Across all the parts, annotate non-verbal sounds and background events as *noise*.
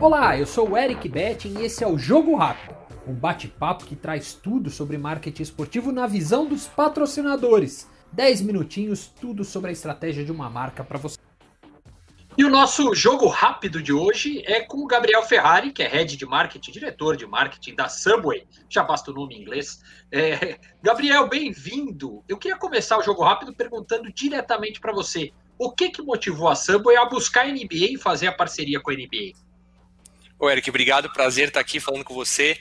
Olá, eu sou o Eric Betting e esse é o Jogo Rápido, um bate-papo que traz tudo sobre marketing esportivo na visão dos patrocinadores. 10 minutinhos, tudo sobre a estratégia de uma marca para você. E o nosso jogo rápido de hoje é com o Gabriel Ferrari, que é head de marketing, diretor de marketing da Subway. Já basta o nome em inglês. É... Gabriel, bem-vindo. Eu queria começar o jogo rápido perguntando diretamente para você: o que, que motivou a Subway a buscar a NBA e fazer a parceria com a NBA? Ô, Eric, obrigado. Prazer estar aqui falando com você.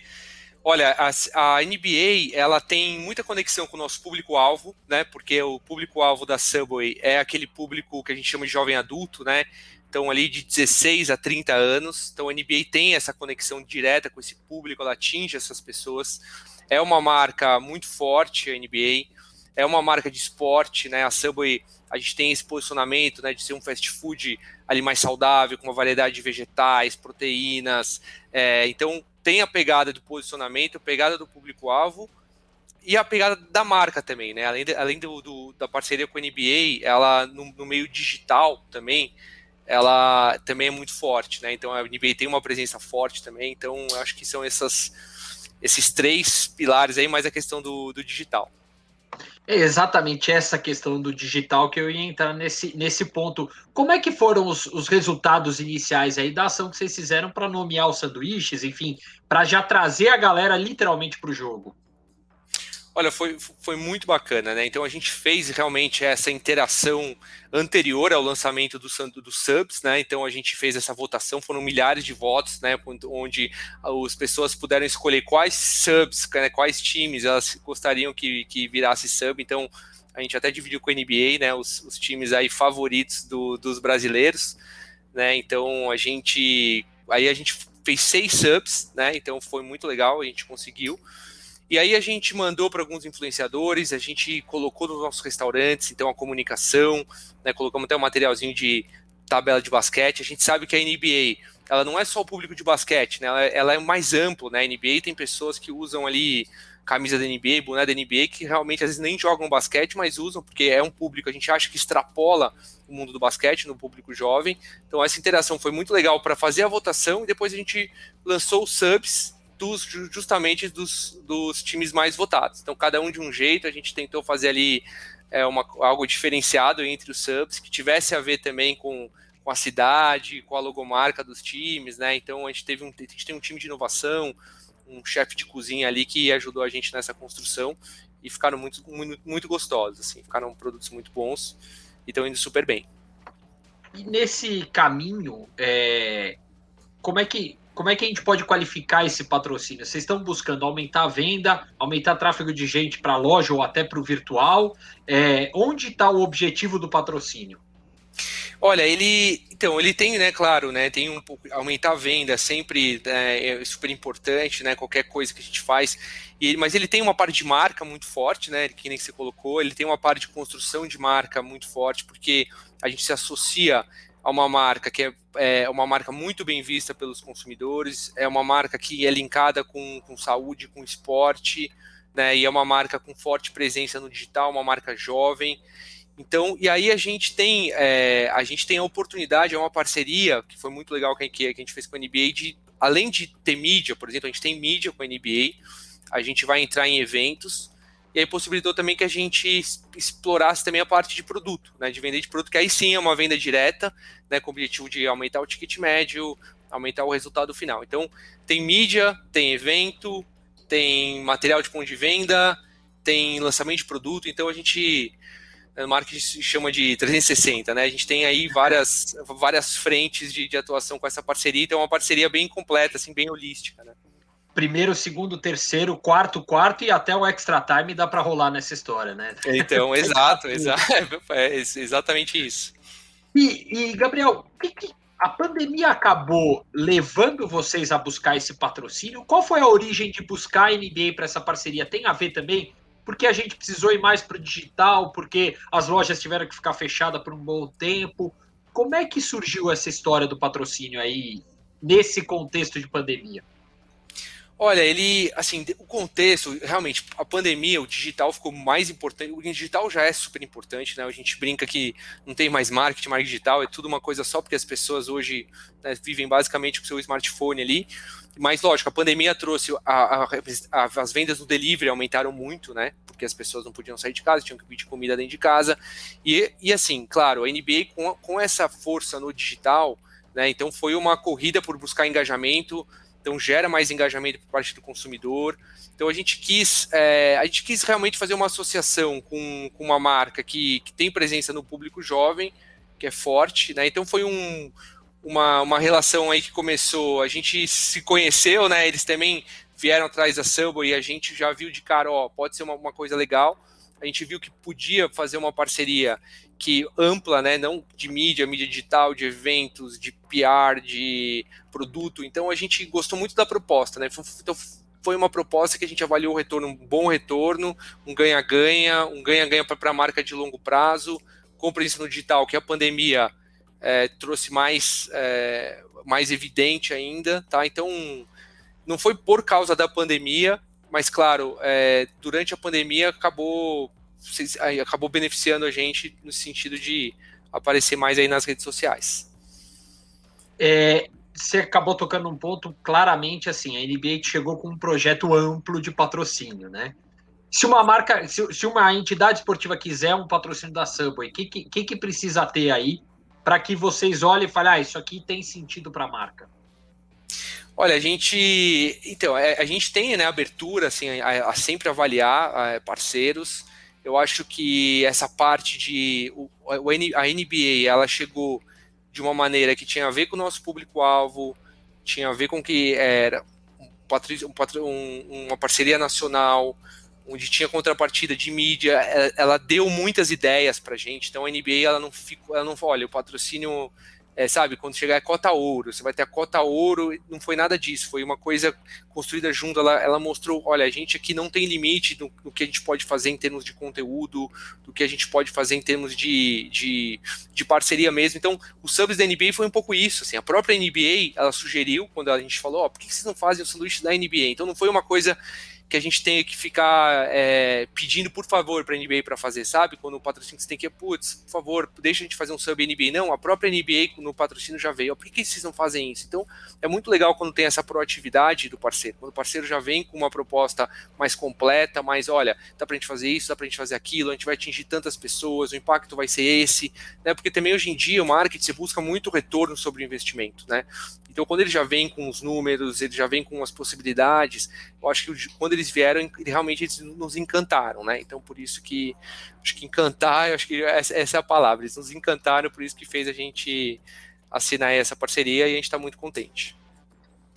Olha, a, a, NBA ela tem muita conexão com o nosso público-alvo, né? Porque o público-alvo da Subway é aquele público que a gente chama de jovem adulto, né? Então, ali de 16 a 30 anos. Então, a NBA tem essa conexão direta com esse público, ela atinge essas pessoas. É uma marca muito forte, a NBA. É uma marca de esporte, né? A Subway, a gente tem esse posicionamento, né? De ser um fast food ali mais saudável, com uma variedade de vegetais, proteínas. É, então, tem a pegada do posicionamento, a pegada do público-alvo e a pegada da marca também, né? Além, de, além do, do, da parceria com a NBA, ela no, no, meio digital também, ela também é muito forte, né? Então a NBA tem uma presença forte também, então acho que são essas, esses três pilares aí, mais a questão do, do digital. É exatamente essa questão do digital que eu ia entrar nesse, nesse ponto. Como é que foram os, os resultados iniciais aí da ação que vocês fizeram para nomear os sanduíches, enfim, para já trazer a galera literalmente para o jogo? Olha, foi, foi muito bacana, né? Então a gente fez realmente essa interação anterior ao lançamento do, subs, né? Então a gente fez essa votação, foram milhares de votos, né? Onde as pessoas puderam escolher quais subs, né? quais times elas gostariam que, que virasse sub. Então a gente até dividiu com a NBA, né? Os, os times aí favoritos do, dos brasileiros, né? Então a gente aí a gente fez seis subs, né? Então foi muito legal, a gente conseguiu. E aí a gente mandou para alguns influenciadores, a gente colocou nos nossos restaurantes, então a comunicação, né, colocamos até um materialzinho de tabela de basquete. A gente sabe que a NBA, ela não é só o público de basquete, né, ela, ela é mais amplo, né? A NBA tem pessoas que usam ali camisa da NBA, boné da NBA, que realmente às vezes nem jogam basquete, mas usam, porque é um público, a gente acha que extrapola o mundo do basquete no público jovem. Então essa interação foi muito legal para fazer a votação e depois a gente lançou os subs dos, justamente dos, dos times mais votados. Então, cada um de um jeito, a gente tentou fazer ali é, uma, algo diferenciado entre os subs, que tivesse a ver também com, com a cidade, com a logomarca dos times, né? Então, a gente teve um, a gente tem um time de inovação, um chefe de cozinha ali que ajudou a gente nessa construção e ficaram muito, muito, muito gostosos, assim, ficaram produtos muito bons e estão indo super bem. E nesse caminho, é, como é que como é que a gente pode qualificar esse patrocínio? Vocês estão buscando aumentar a venda, aumentar tráfego de gente para a loja ou até para o virtual? É, onde está o objetivo do patrocínio? Olha, ele então ele tem, né, claro, né, tem um aumentar a venda sempre né, é super importante, né, qualquer coisa que a gente faz. E, mas ele tem uma parte de marca muito forte, né, que nem você colocou. Ele tem uma parte de construção de marca muito forte, porque a gente se associa a uma marca que é, é, uma marca muito bem vista pelos consumidores, é uma marca que é linkada com, com saúde, com esporte, né, e é uma marca com forte presença no digital, uma marca jovem. Então, e aí a gente tem é, a gente tem a oportunidade, é uma parceria que foi muito legal que, que a gente fez com a NBA, de, além de ter mídia, por exemplo, a gente tem mídia com a NBA, a gente vai entrar em eventos, e aí possibilitou também que a gente explorasse também a parte de produto, né, de vender de produto, que aí sim é uma venda direta, né, com o objetivo de aumentar o ticket médio, aumentar o resultado final. Então, tem mídia, tem evento, tem material de ponto de venda, tem lançamento de produto, então a gente no marketing se chama de 360, né? A gente tem aí várias, várias frentes de, de atuação com essa parceria, então é uma parceria bem completa, assim, bem holística, né? Primeiro, segundo, terceiro, quarto, quarto e até o extra time dá para rolar nessa história, né? Então, *laughs* exato, exato é exatamente isso. E, e Gabriel, que, que a pandemia acabou levando vocês a buscar esse patrocínio? Qual foi a origem de buscar a NBA para essa parceria? Tem a ver também? Porque a gente precisou ir mais para o digital, porque as lojas tiveram que ficar fechadas por um bom tempo. Como é que surgiu essa história do patrocínio aí nesse contexto de pandemia? Olha, ele, assim, o contexto, realmente, a pandemia, o digital ficou mais importante. O digital já é super importante, né? A gente brinca que não tem mais marketing, marketing digital, é tudo uma coisa só, porque as pessoas hoje né, vivem basicamente com o seu smartphone ali. Mas, lógico, a pandemia trouxe a, a, a, as vendas no delivery aumentaram muito, né? Porque as pessoas não podiam sair de casa, tinham que pedir comida dentro de casa. E, e assim, claro, a NBA com, com essa força no digital, né? Então foi uma corrida por buscar engajamento então gera mais engajamento por parte do consumidor. Então a gente quis, é, a gente quis realmente fazer uma associação com, com uma marca que, que, tem presença no público jovem, que é forte, né? Então foi um, uma, uma relação aí que começou, a gente se conheceu, né? Eles também vieram atrás da Subway e a gente já viu de cara, ó, pode ser uma, uma coisa legal. A gente viu que podia fazer uma parceria que ampla, né, não de mídia, mídia digital, de eventos, de PR, de produto. Então a gente gostou muito da proposta, né? Então foi uma proposta que a gente avaliou o retorno, um bom retorno, um ganha-ganha, um ganha-ganha para a marca de longo prazo, compra isso no digital, que a pandemia é, trouxe mais, é, mais evidente ainda, tá? Então não foi por causa da pandemia, mas claro, é, durante a pandemia acabou acabou beneficiando a gente no sentido de aparecer mais aí nas redes sociais. É, você acabou tocando um ponto claramente assim, a NBA chegou com um projeto amplo de patrocínio, né? Se uma marca, se, se uma entidade esportiva quiser um patrocínio da Subway, o que, que, que precisa ter aí para que vocês olhem e falem, ah, isso aqui tem sentido para a marca? Olha, a gente, então, é, a gente tem né, abertura assim, a, a sempre avaliar a, parceiros eu acho que essa parte de o, a NBA ela chegou de uma maneira que tinha a ver com o nosso público-alvo, tinha a ver com que era um, um, uma parceria nacional, onde tinha contrapartida de mídia, ela, ela deu muitas ideias para gente. Então a NBA ela não ficou, ela não olha o patrocínio é, sabe, quando chegar a cota ouro, você vai ter a cota ouro, não foi nada disso, foi uma coisa construída junto, ela, ela mostrou, olha, a gente aqui não tem limite do, do, que a gente pode fazer em termos de conteúdo, do que a gente pode fazer em termos de, de, de parceria mesmo, então o subs da NBA foi um pouco isso, assim, a própria NBA, ela sugeriu, quando a gente falou, ó, oh, por que vocês não fazem o sanduíche da NBA? Então não foi uma coisa que a gente tenha que ficar é, pedindo por favor para a NBA para fazer, sabe? Quando o patrocínio você tem que, putz, por favor, deixa a gente fazer um sub NBA. Não, a própria NBA no patrocínio já veio. Por que, que vocês não fazem isso? Então, é muito legal quando tem essa proatividade do parceiro. Quando o parceiro já vem com uma proposta mais completa, mais, olha, dá para a gente fazer isso, dá para a gente fazer aquilo, a gente vai atingir tantas pessoas, o impacto vai ser esse, né? Porque também hoje em dia o marketing você busca muito retorno sobre o investimento, né? Então, quando ele já vem com os números, ele já vem com as possibilidades, eu acho que quando eles vieram, realmente eles nos encantaram, né? Então, por isso que acho que encantar, eu acho que essa, essa é a palavra, eles nos encantaram, por isso que fez a gente assinar essa parceria e a gente está muito contente.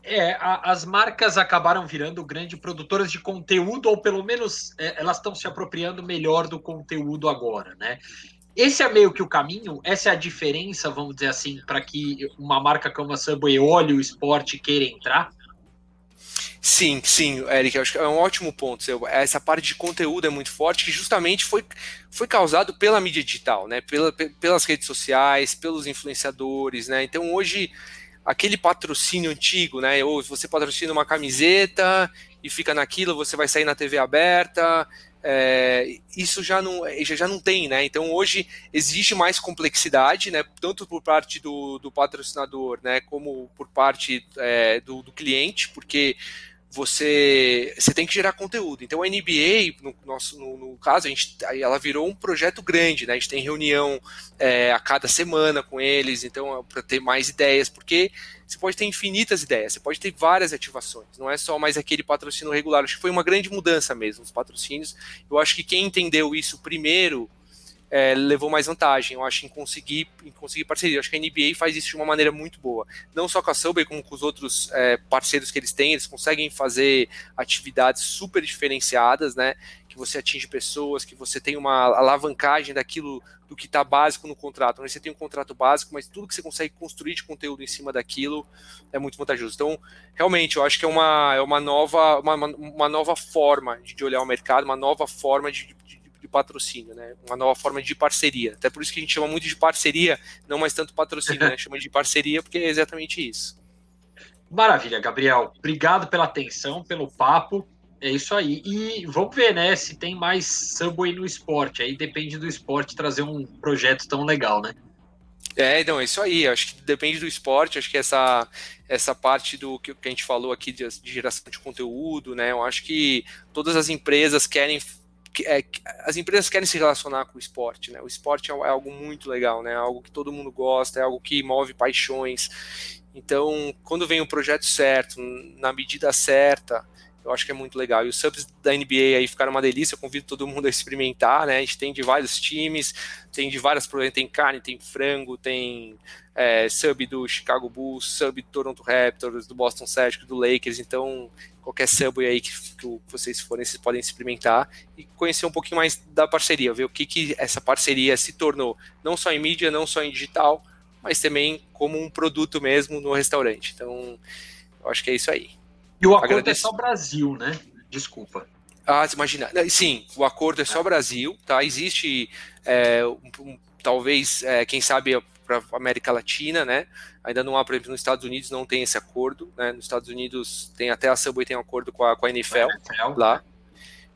É, a, as marcas acabaram virando grandes produtoras de conteúdo, ou pelo menos é, elas estão se apropriando melhor do conteúdo agora, né? Esse é meio que o caminho, essa é a diferença, vamos dizer assim, para que uma marca como a Subway olhe o esporte e queira entrar? Sim, sim, Eric, acho que é um ótimo ponto. Essa parte de conteúdo é muito forte, que justamente foi, foi causado pela mídia digital, né? Pela, pelas redes sociais, pelos influenciadores, né? Então hoje aquele patrocínio antigo, né? Ou você patrocina uma camiseta e fica naquilo, você vai sair na TV aberta, é, isso já não, já, não tem, né? Então hoje existe mais complexidade, né? Tanto por parte do, do patrocinador, né? Como por parte é, do, do, cliente, porque você, você tem que gerar conteúdo. Então a NBA, no, nosso, no, no caso, a gente, ela virou um projeto grande, né? A gente tem reunião é, a cada semana com eles, então para ter mais ideias, porque você pode ter infinitas ideias, você pode ter várias ativações, não é só mais aquele patrocínio regular. Acho que foi uma grande mudança mesmo, os patrocínios. Eu acho que quem entendeu isso primeiro é, levou mais vantagem, eu acho, em conseguir, em conseguir parceria. Eu acho que a NBA faz isso de uma maneira muito boa. Não só com a Subway, como com os outros é, parceiros que eles têm, eles conseguem fazer atividades super diferenciadas, né? Que você atinge pessoas, que você tem uma alavancagem daquilo do que está básico no contrato. Você tem um contrato básico, mas tudo que você consegue construir de conteúdo em cima daquilo é muito vantajoso. Então, realmente, eu acho que é uma, é uma, nova, uma, uma nova forma de olhar o mercado, uma nova forma de de patrocínio, né? Uma nova forma de parceria. Até por isso que a gente chama muito de parceria, não mais tanto patrocínio, né? *laughs* Chama de parceria porque é exatamente isso. Maravilha, Gabriel. Obrigado pela atenção, pelo papo. É isso aí. E vamos ver, né, se tem mais Subway no esporte. Aí depende do esporte trazer um projeto tão legal, né? É, então, é isso aí. Acho que depende do esporte. Acho que essa, essa parte do que, que a gente falou aqui de, de, geração de conteúdo, né? Eu acho que todas as empresas querem. É, as empresas querem se relacionar com o esporte, né? O esporte é, é algo muito legal, né? É algo que todo mundo gosta, é algo que move paixões. Então, quando vem o projeto certo, na medida certa, eu acho que é muito legal. E os subs da NBA aí ficaram uma delícia, eu convido todo mundo a experimentar, né? A gente tem de vários times, tem de várias tem carne, tem frango, tem é, sub do Chicago Bulls, sub do Toronto Raptors, do Boston Celtics, do Lakers, então qualquer sub aí que, que vocês forem, vocês podem experimentar e conhecer um pouquinho mais da parceria, ver o que, que essa parceria se tornou, não só em mídia, não só em digital, mas também como um produto mesmo no restaurante. Então, eu acho que é isso aí. E o acordo Agradeço. é só Brasil, né? Desculpa. Ah, imagina. Sim, o acordo é só é. Brasil, tá? Existe, é, um, talvez, é, quem sabe, para América Latina, né? Ainda não há, por exemplo, nos Estados Unidos não tem esse acordo, né? Nos Estados Unidos tem até a Subway tem um acordo com a, com a NFL, NFL lá,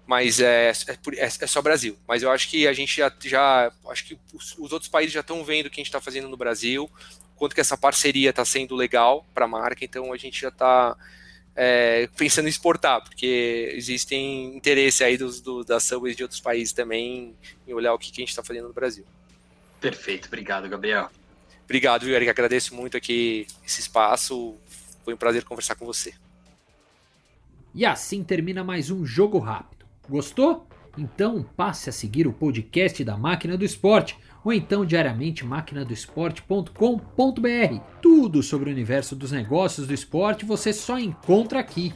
mas é, é, é, é, só Brasil. Mas eu acho que a gente já, já acho que os, os outros países já estão vendo o que a gente está fazendo no Brasil, quanto que essa parceria está sendo legal para a marca, então a gente já está é, pensando em exportar, porque existem interesse aí dos, do, das subways de outros países também em olhar o que, que a gente está fazendo no Brasil. Perfeito, obrigado, Gabriel. Obrigado, Eric. Agradeço muito aqui esse espaço. Foi um prazer conversar com você. E assim termina mais um Jogo Rápido. Gostou? Então passe a seguir o podcast da Máquina do Esporte ou então diariamente maquinadoesporte.com.br. Tudo sobre o universo dos negócios do esporte você só encontra aqui.